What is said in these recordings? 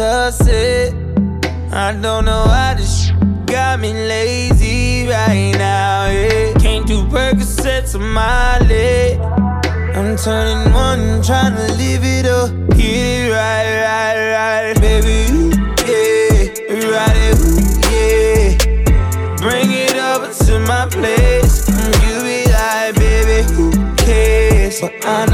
toss. I don't know why this sh- got me lazy right now. Yeah. Can't do Percocets on my leg. I'm turning one, trying to live it up. Get it right, right, right. Baby, ooh, yeah. Ride it, ooh, yeah. Bring it over to my place. Mm, you be like, baby, who cares? But I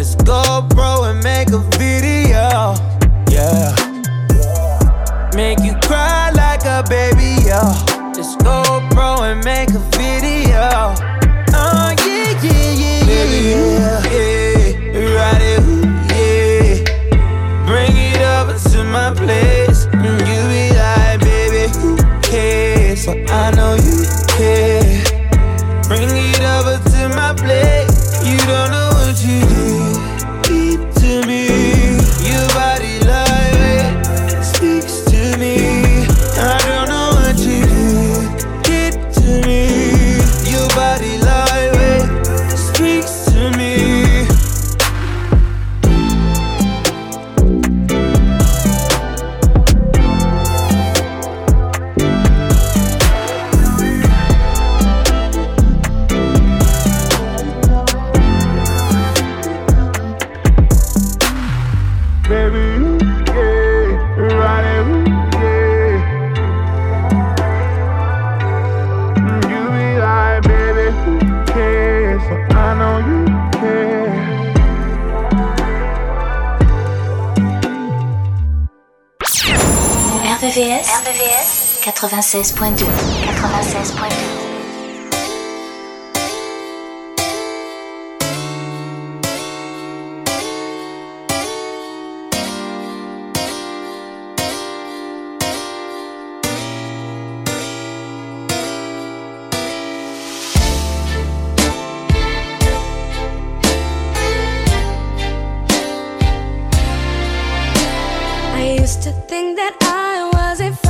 Let's go. to think that I was a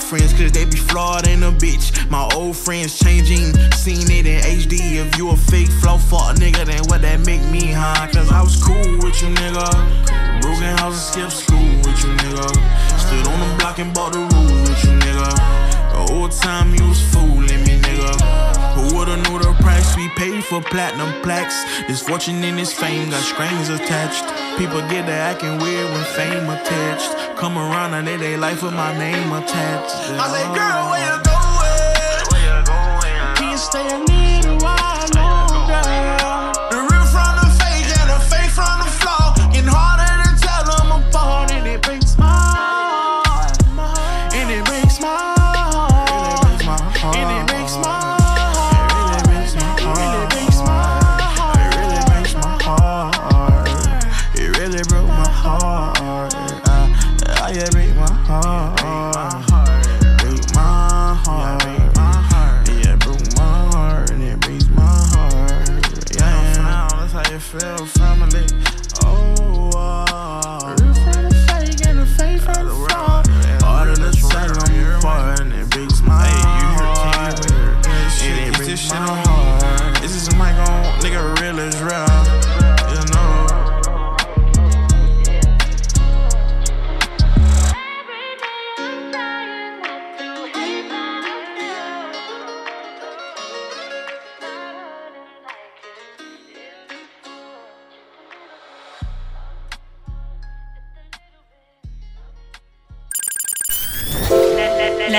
Friends cause they be flawed than a bitch. My old friends changing, seen it in HD. If you a fake flow fuck nigga, then what that make me, huh? Cause I was cool with you, nigga. Broken house and skip school with you, nigga. Stood on the block and bought the rule with you, nigga. The whole time you was fooling me, nigga. Who would've knew the price we paid for platinum plaques? This fortune and this fame got strings attached. People get to acting weird when fame attached. Come around and they they life with my name attached. I say, girl, where you?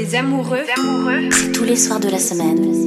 des amoureux, c'est tous les soirs de la semaine.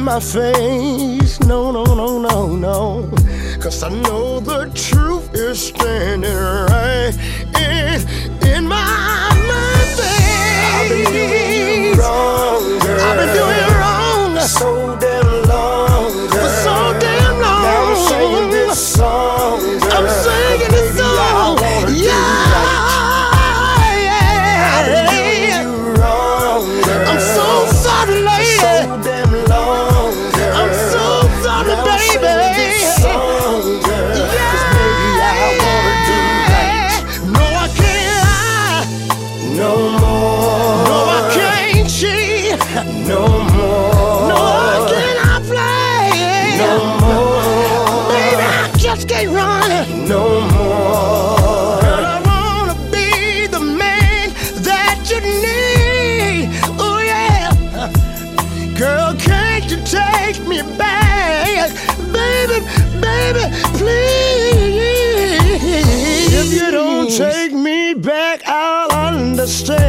on my face. No, no, no, no, no. Cause I know the truth is standing right in, in my, my face. I've been doing you wrong. take me back, I'll understand.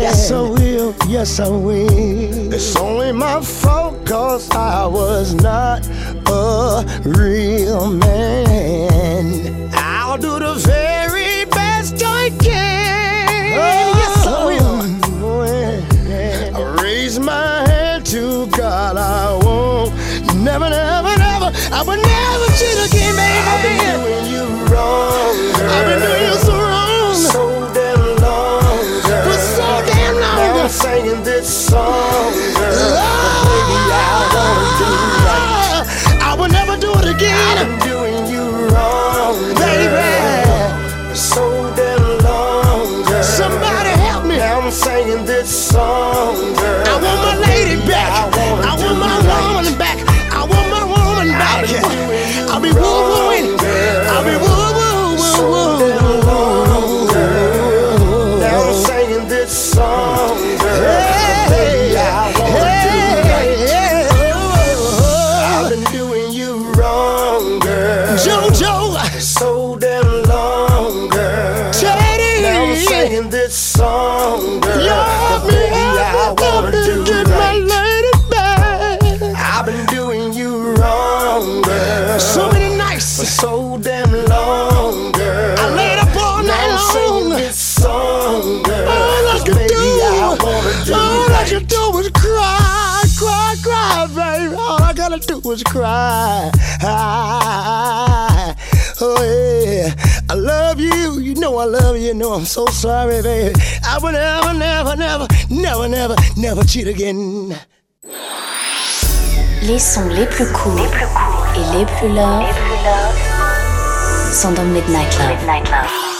Yes, I will. Yes, I will. It's only my fault, cause I was not a real man. I'll do the very best I can. Oh, yes, I will. I raise my hand to God, I won't. Never, never, never. I will never cheat again, baby. do is cry. Ah, oh, yeah. I love you. You know I love you. You know I'm so sorry, baby. I will never, never, never, never, never, never cheat again. Les sons les plus cool, les plus cool et les plus love, les plus love, sont dans Midnight Love. Midnight Love.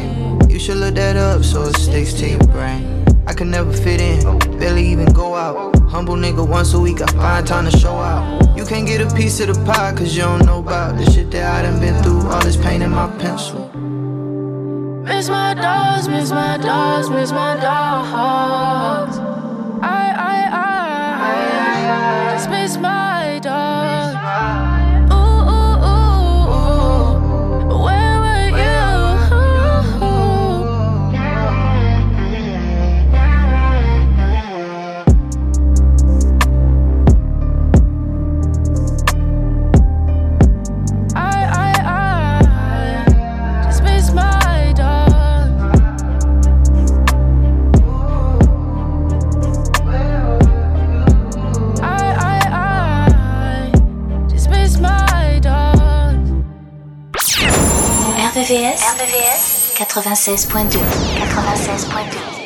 should look that up so it sticks to your brain. I can never fit in, barely even go out. Humble nigga once a week, I find time to show out. You can't get a piece of the pie cause you don't know about the shit that I done been through. All this pain in my pencil. Miss my dogs, miss my dogs, miss my dogs. I, I, I, I, just miss my dogs. RVS, 96.2 96.2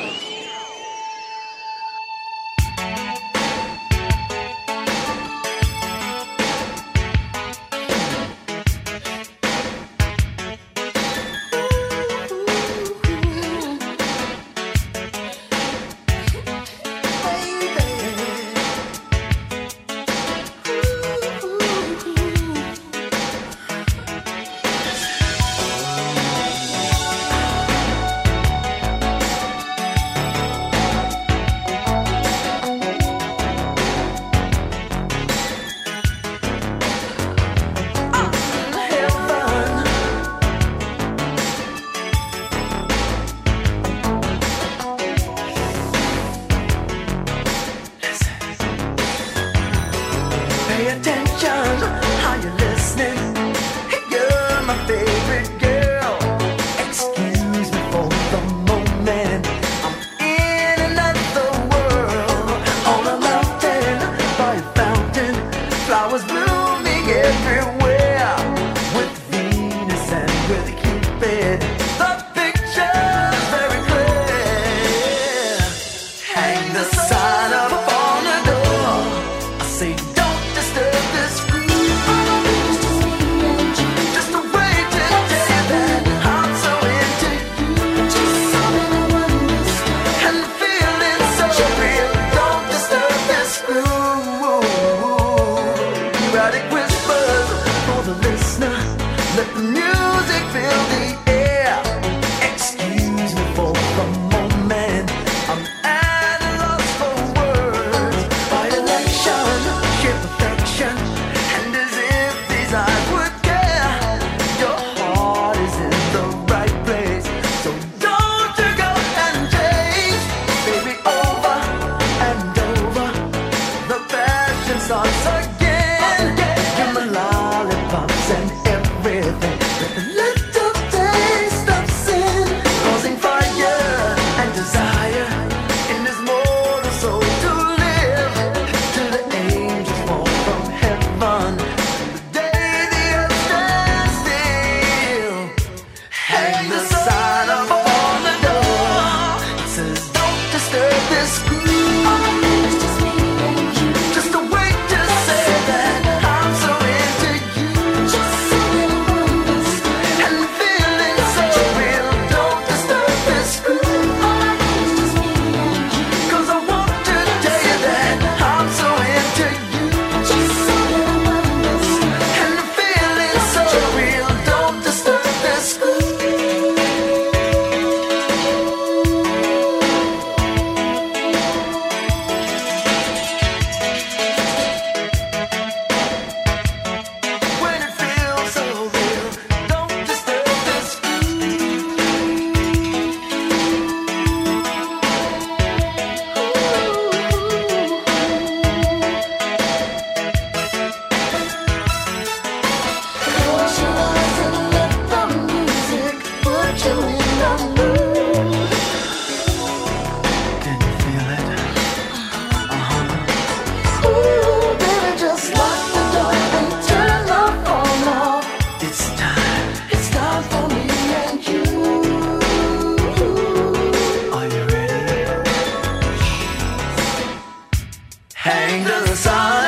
hang the sun.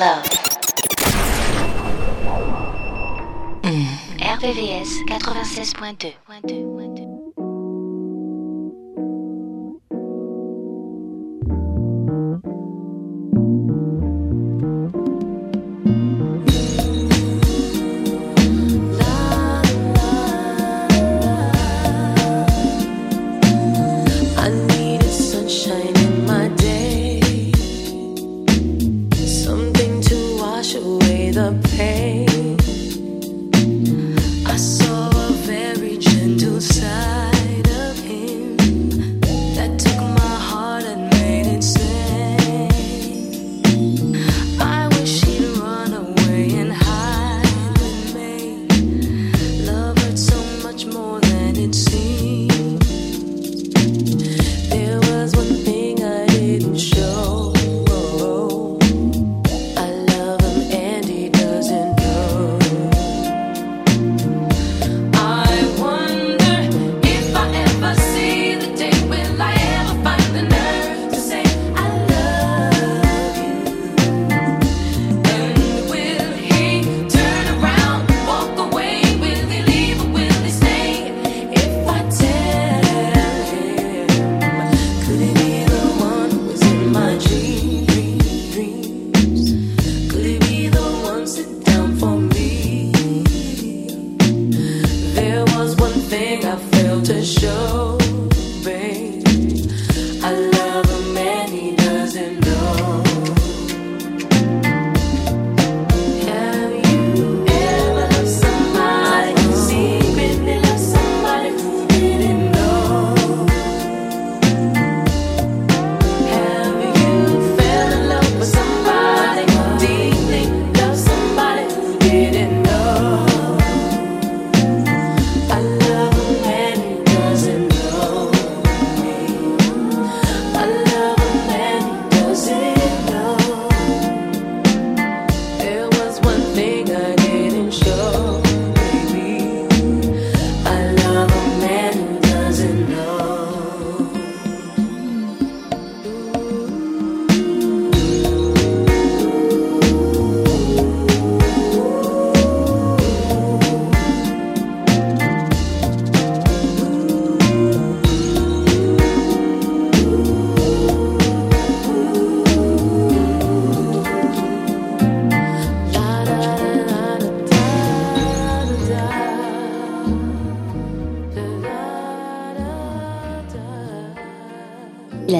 love. Mm. RVVS 96.2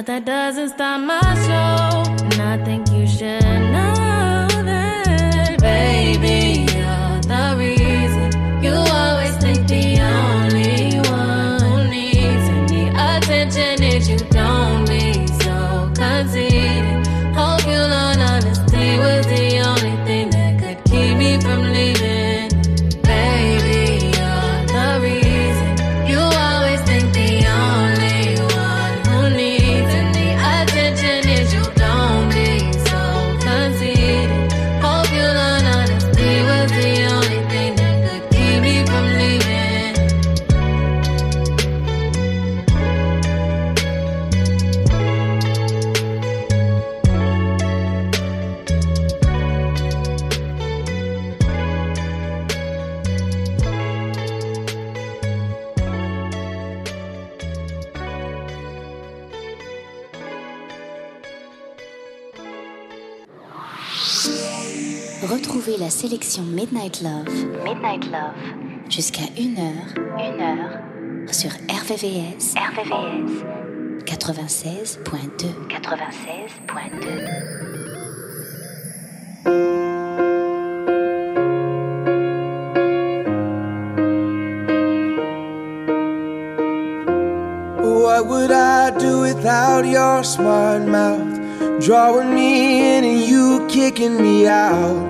but that doesn't stop my show, sélection Midnight Love, Midnight Love, jusqu'à 1h, 1h, sur RVVS, RVVS, 96.2, 96.2. What would I do without your smart mouth? Drawing me in and you kicking me out.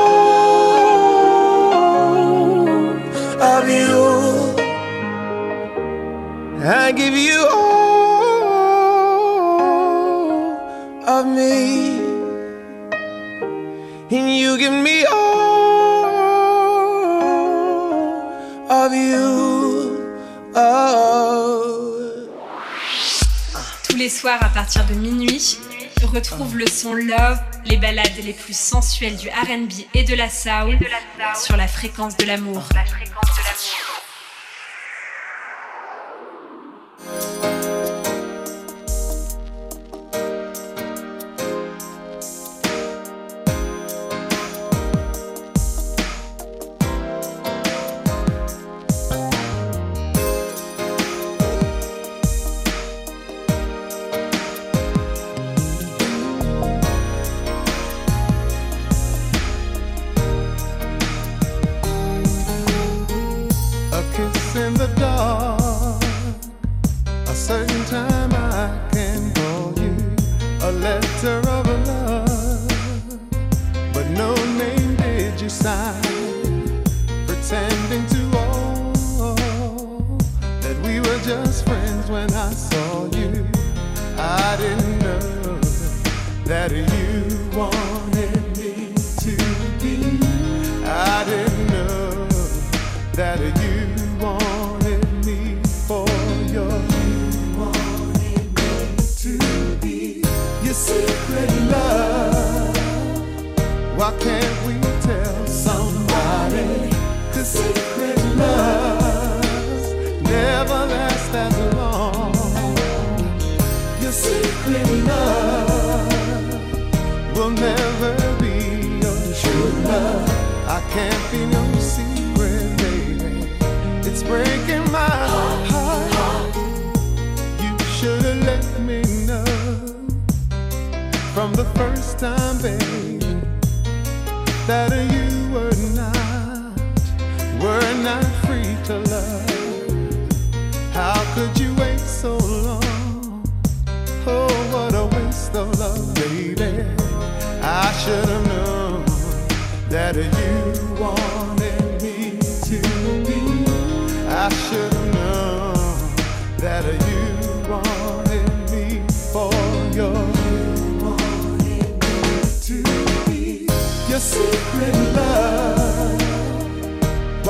Give you all of me, and you give me all of you. Oh. Tous les soirs à partir de minuit, retrouve le son Love les balades les plus sensuelles du RB et de la soul sur la fréquence de l'amour.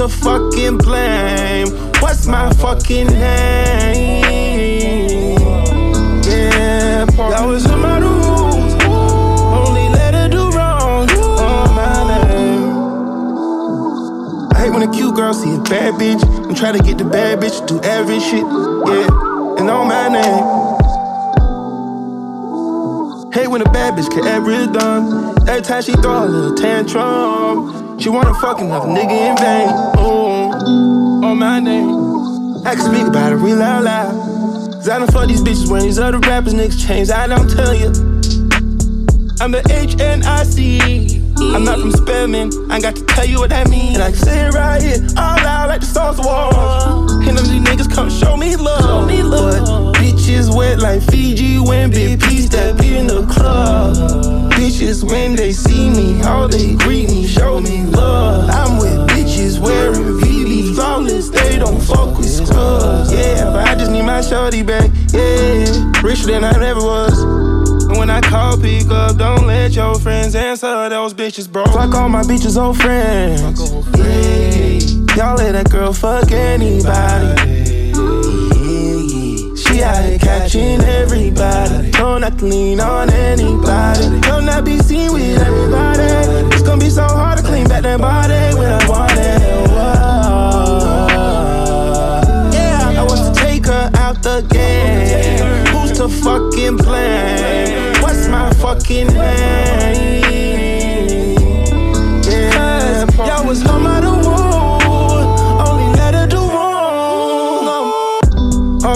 to fucking blame? What's my fucking name? Yeah, that was in my rules. Only let her do wrong on my name. I hate when a cute girl see a bad bitch and try to get the bad bitch to do every shit. Yeah, and on my name. Hate when a bad bitch can every done. Every time she throw a little tantrum, she wanna fuck another nigga in vain. Ooh, on my name. I can speak about it real out loud. Cause I done fuck these bitches when these other rappers niggas change. I don't tell you. I'm the HNIC. I'm not from Spelman. I got to tell you what that means. And I can say it right here, all loud like the songs war. And of these niggas come show me love. Show me love. But bitches wet like Fiji when Big P step in the club. Bitches when they see me, all they greet me, show me love. I'm with bitches wearing VV flawless, they don't fuck with scrubs. Yeah, but I just need my shorty back. Yeah, richer than I ever was. And when I call, pick up, don't let your friends answer. Those bitches, bro. Fuck all my bitches, old friends. Yeah, y'all let that girl fuck anybody. She out here catching everybody. Don't to lean on anybody. Don't not be seen with everybody. It's gonna be so hard to clean back that body when I want it. Yeah, I want to take her out the game. Who's to fucking blame? What's my fucking name? Yeah, y'all was home out of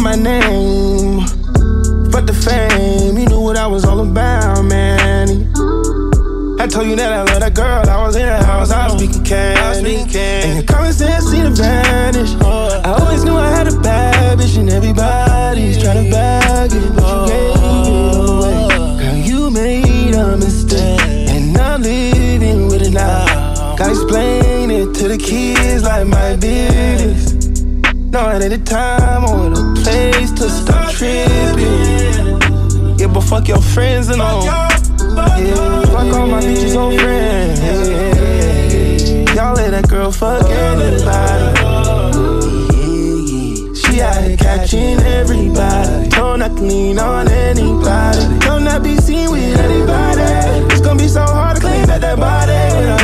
my name. Fuck the fame, you knew what I was all about, man. I told you that I love that girl, I was in the house, I was speaking candy. And your common sense seemed to vanish. I always knew I had a bad bitch, and everybody's trying to bag it, but you gave it away. Girl, you made a mistake, and I'm living with it now. Gotta explain it to the kids like my business. Know it ain't the time or the place to stop tripping. Yeah, but fuck your friends and all. Yeah, fuck all my bitches old friends. Yeah, y'all let that girl fuck anybody. She out here catching everybody. Don't not lean on anybody. Don't not be seen with anybody. It's gonna be so hard to clean back that body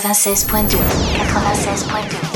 96.2 96.2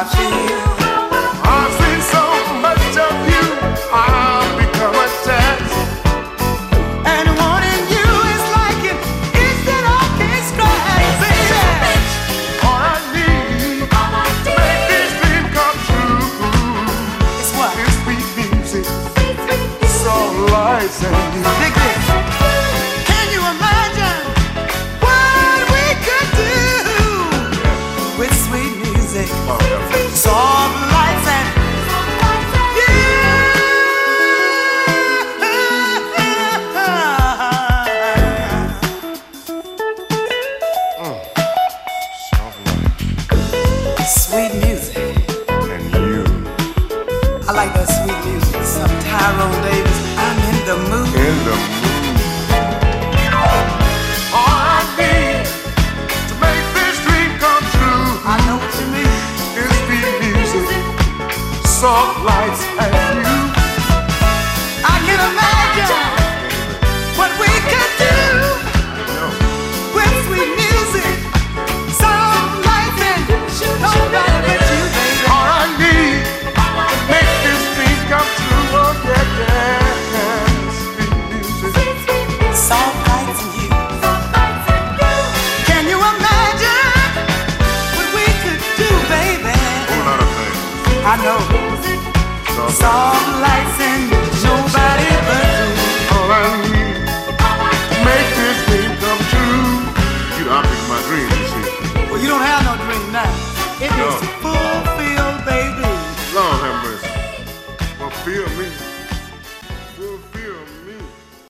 I feel.